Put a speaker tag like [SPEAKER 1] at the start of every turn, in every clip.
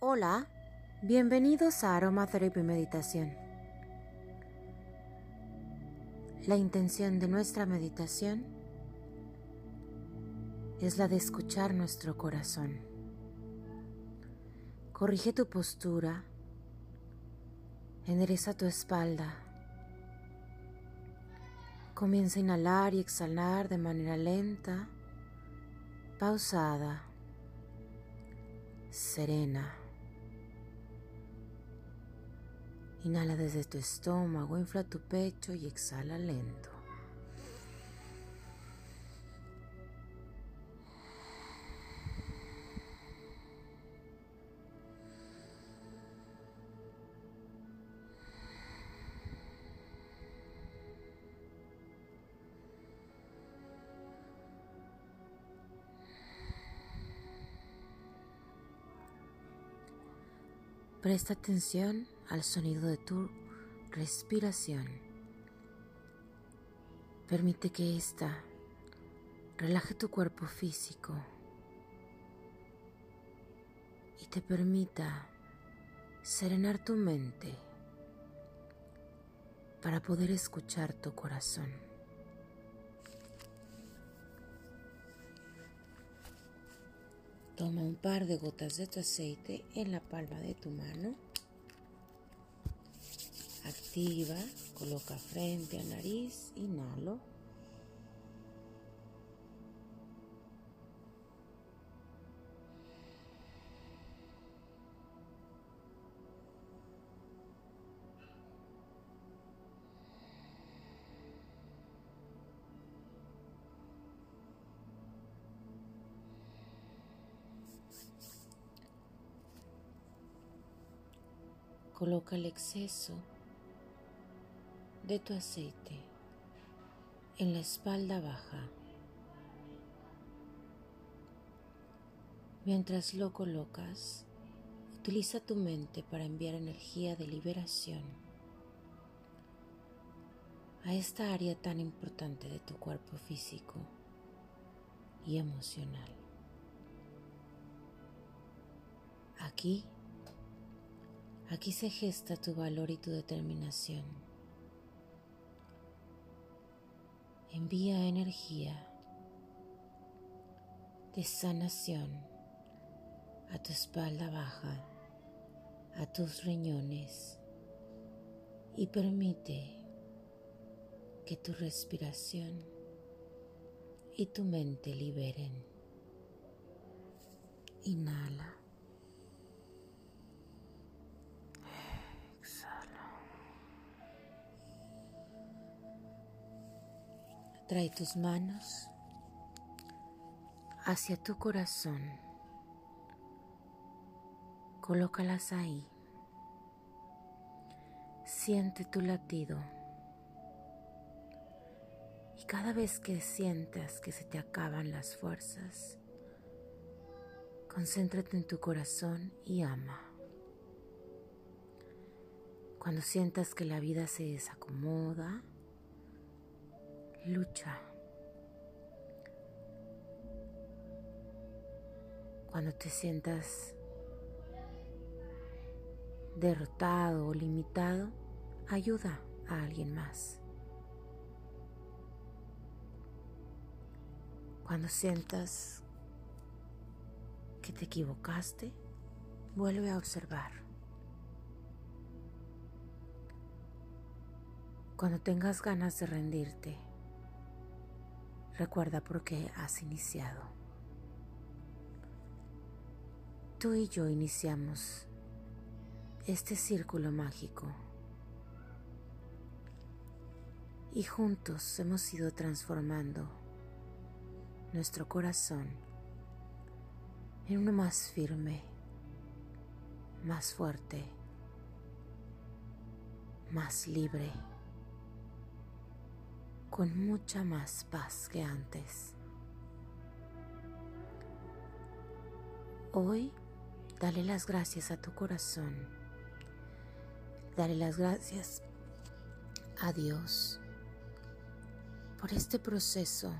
[SPEAKER 1] Hola, bienvenidos a Aromatherapy Meditación. La intención de nuestra meditación es la de escuchar nuestro corazón. Corrige tu postura, endereza tu espalda. Comienza a inhalar y exhalar de manera lenta, pausada, serena. Inhala desde tu estómago, infla tu pecho y exhala lento. Presta atención al sonido de tu respiración. Permite que ésta relaje tu cuerpo físico y te permita serenar tu mente para poder escuchar tu corazón. Toma un par de gotas de tu aceite en la palma de tu mano Coloca frente a nariz, inhalo. Coloca el exceso de tu aceite en la espalda baja. Mientras lo colocas, utiliza tu mente para enviar energía de liberación a esta área tan importante de tu cuerpo físico y emocional. Aquí, aquí se gesta tu valor y tu determinación envía energía de sanación a tu espalda baja, a tus riñones y permite que tu respiración y tu mente liberen. Inhala. Trae tus manos hacia tu corazón. Colócalas ahí. Siente tu latido. Y cada vez que sientas que se te acaban las fuerzas, concéntrate en tu corazón y ama. Cuando sientas que la vida se desacomoda, lucha. Cuando te sientas derrotado o limitado, ayuda a alguien más. Cuando sientas que te equivocaste, vuelve a observar. Cuando tengas ganas de rendirte, Recuerda por qué has iniciado. Tú y yo iniciamos este círculo mágico y juntos hemos ido transformando nuestro corazón en uno más firme, más fuerte, más libre con mucha más paz que antes. Hoy, dale las gracias a tu corazón. Dale las gracias a Dios por este proceso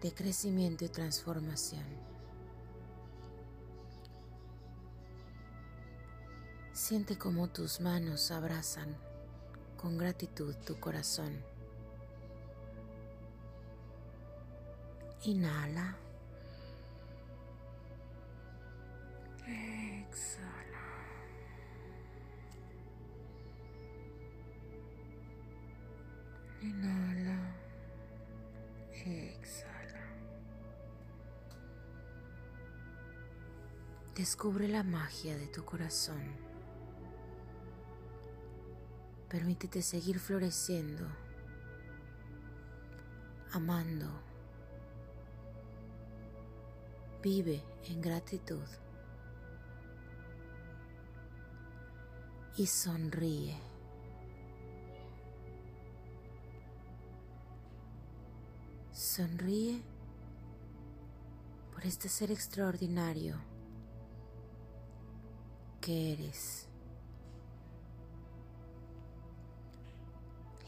[SPEAKER 1] de crecimiento y transformación. Siente cómo tus manos abrazan con gratitud tu corazón. Inhala. Exhala. Inhala. Exhala. Descubre la magia de tu corazón. Permítete seguir floreciendo, amando. Vive en gratitud y sonríe. Sonríe por este ser extraordinario que eres.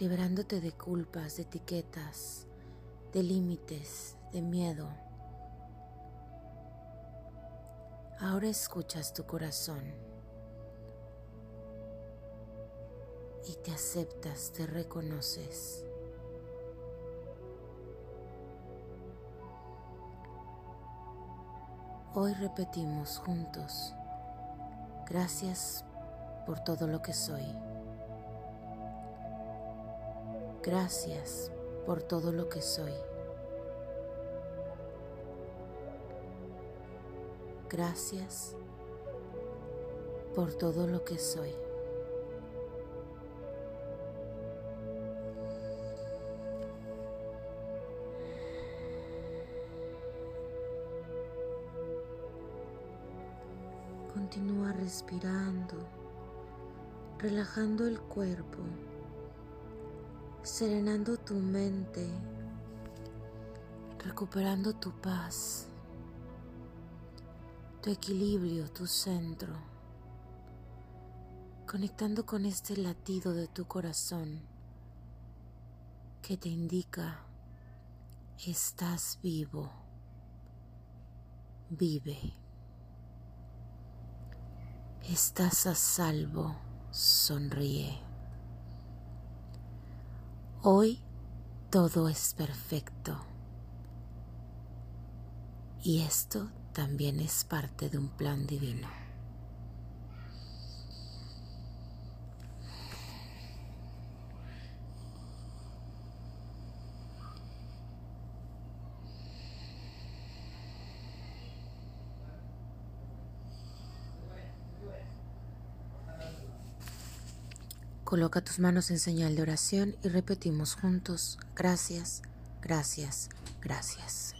[SPEAKER 1] Liberándote de culpas, de etiquetas, de límites, de miedo. Ahora escuchas tu corazón y te aceptas, te reconoces. Hoy repetimos juntos, gracias por todo lo que soy. Gracias por todo lo que soy. Gracias por todo lo que soy. Continúa respirando, relajando el cuerpo serenando tu mente, recuperando tu paz, tu equilibrio, tu centro, conectando con este latido de tu corazón que te indica, estás vivo, vive, estás a salvo, sonríe. Hoy todo es perfecto. Y esto también es parte de un plan divino. Coloca tus manos en señal de oración y repetimos juntos, gracias, gracias, gracias.